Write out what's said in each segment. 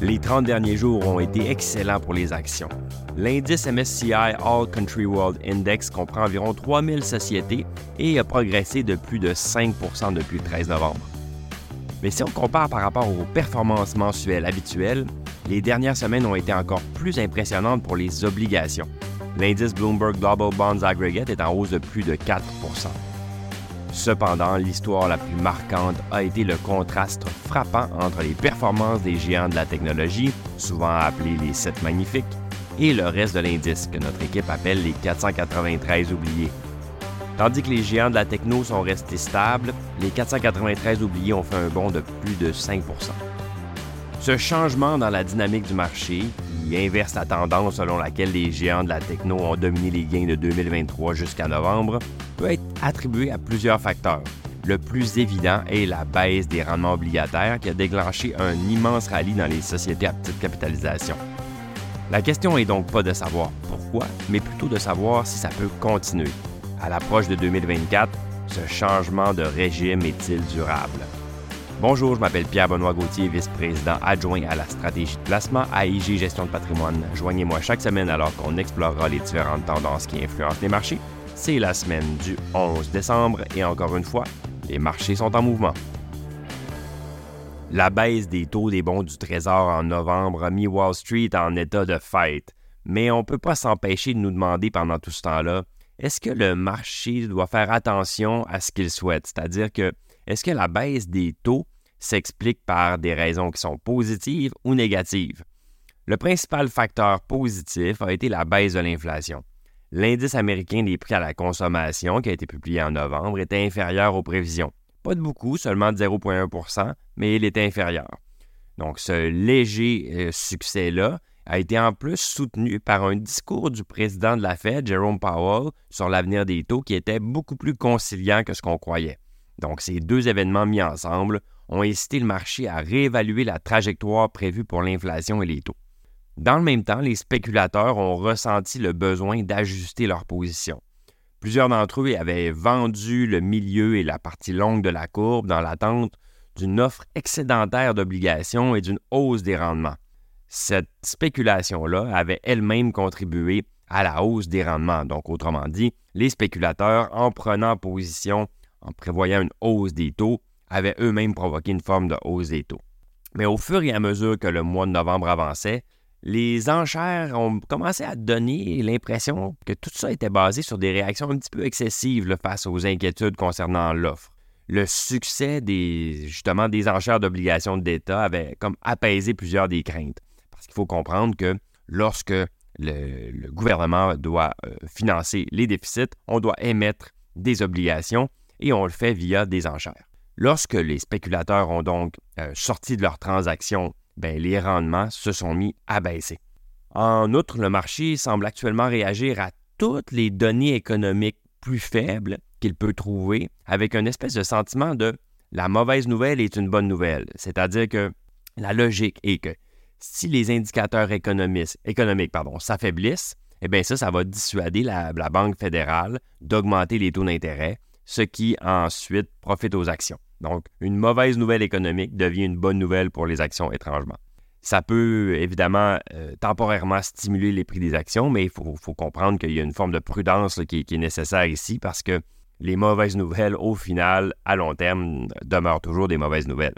Les 30 derniers jours ont été excellents pour les actions. L'indice MSCI All Country World Index comprend environ 3000 sociétés et a progressé de plus de 5% depuis le 13 novembre. Mais si on compare par rapport aux performances mensuelles habituelles, les dernières semaines ont été encore plus impressionnantes pour les obligations. L'indice Bloomberg Global Bonds Aggregate est en hausse de plus de 4 Cependant, l'histoire la plus marquante a été le contraste frappant entre les performances des géants de la technologie, souvent appelés les sept magnifiques, et le reste de l'indice que notre équipe appelle les 493 oubliés. Tandis que les géants de la techno sont restés stables, les 493 oubliés ont fait un bond de plus de 5% Ce changement dans la dynamique du marché, inverse la tendance selon laquelle les géants de la techno ont dominé les gains de 2023 jusqu'à novembre, peut être attribué à plusieurs facteurs. Le plus évident est la baisse des rendements obligataires qui a déclenché un immense rallye dans les sociétés à petite capitalisation. La question est donc pas de savoir pourquoi, mais plutôt de savoir si ça peut continuer. À l'approche de 2024, ce changement de régime est-il durable? Bonjour, je m'appelle Pierre-Benoît Gauthier, vice-président adjoint à la stratégie de placement à IG Gestion de patrimoine. Joignez-moi chaque semaine alors qu'on explorera les différentes tendances qui influencent les marchés. C'est la semaine du 11 décembre et encore une fois, les marchés sont en mouvement. La baisse des taux des bons du Trésor en novembre a mis Wall Street en état de fête, mais on ne peut pas s'empêcher de nous demander pendant tout ce temps-là est-ce que le marché doit faire attention à ce qu'il souhaite? C'est-à-dire que est-ce que la baisse des taux s'explique par des raisons qui sont positives ou négatives? Le principal facteur positif a été la baisse de l'inflation. L'indice américain des prix à la consommation, qui a été publié en novembre, était inférieur aux prévisions. Pas de beaucoup, seulement de 0,1% mais il était inférieur. Donc, ce léger euh, succès-là a été en plus soutenu par un discours du président de la Fed, Jerome Powell, sur l'avenir des taux qui était beaucoup plus conciliant que ce qu'on croyait. Donc ces deux événements mis ensemble ont incité le marché à réévaluer la trajectoire prévue pour l'inflation et les taux. Dans le même temps, les spéculateurs ont ressenti le besoin d'ajuster leur position. Plusieurs d'entre eux avaient vendu le milieu et la partie longue de la courbe dans l'attente d'une offre excédentaire d'obligations et d'une hausse des rendements cette spéculation-là avait elle-même contribué à la hausse des rendements. Donc, autrement dit, les spéculateurs, en prenant position, en prévoyant une hausse des taux, avaient eux-mêmes provoqué une forme de hausse des taux. Mais au fur et à mesure que le mois de novembre avançait, les enchères ont commencé à donner l'impression que tout ça était basé sur des réactions un petit peu excessives face aux inquiétudes concernant l'offre. Le succès des, justement des enchères d'obligations d'État avait comme apaisé plusieurs des craintes. Parce qu'il faut comprendre que lorsque le, gouvernement doit euh, financer les déficits, on doit émettre des obligations et on le fait via des enchères. Lorsque les spéculateurs ont donc euh, sorti de leurs transactions, ben, les rendements se sont mis à baisser. En outre, le marché semble actuellement réagir à toutes les données économiques plus faibles qu'il peut trouver avec une espèce de sentiment de la mauvaise nouvelle est une bonne nouvelle. C'est-à-dire que la logique est que si les indicateurs économiques, s'affaiblissent, eh bien ça, ça va dissuader la, Banque fédérale d'augmenter les taux d'intérêt, ce qui ensuite profite aux actions. Donc, une mauvaise nouvelle économique devient une bonne nouvelle pour les actions étrangement. Ça peut évidemment euh, temporairement stimuler les prix des actions, mais il faut, comprendre qu'il y a une forme de prudence qui, est nécessaire ici parce que les mauvaises nouvelles, au final, à long terme, demeurent toujours des mauvaises nouvelles.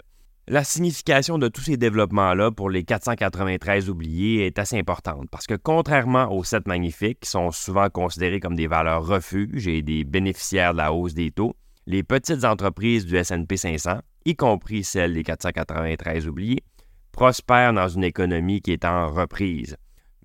La signification de tous ces développements-là pour les 493 oubliés est assez importante parce que contrairement aux 7 magnifiques, qui sont souvent considérés comme des valeurs refuges et des bénéficiaires de la hausse des taux, les petites entreprises du SP 500, y compris celles des 493 oubliés, prospèrent dans une économie qui est en reprise,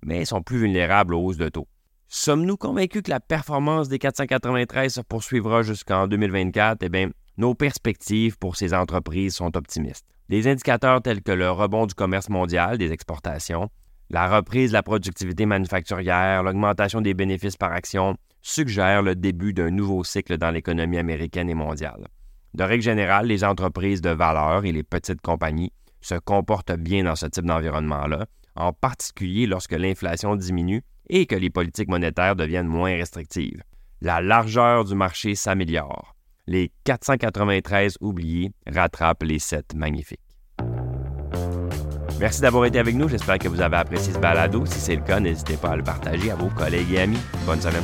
mais sont plus vulnérables aux hausses de taux. Sommes-nous convaincus que la performance des 493 se poursuivra jusqu'en 2024? Eh bien, nos perspectives pour ces entreprises sont optimistes. Des indicateurs tels que le rebond du commerce mondial, des exportations, la reprise de la productivité manufacturière, l'augmentation des bénéfices par action suggèrent le début d'un nouveau cycle dans l'économie américaine et mondiale. De règle générale, les entreprises de valeur et les petites compagnies se comportent bien dans ce type d'environnement-là, en particulier lorsque l'inflation diminue et que les politiques monétaires deviennent moins restrictives. La largeur du marché s'améliore les 493 oubliés rattrapent les 7 magnifiques. Merci d'avoir été avec nous. J'espère que vous avez apprécié ce balado. Si c'est le cas, n'hésitez pas à le partager à vos collègues et amis. Bonne semaine.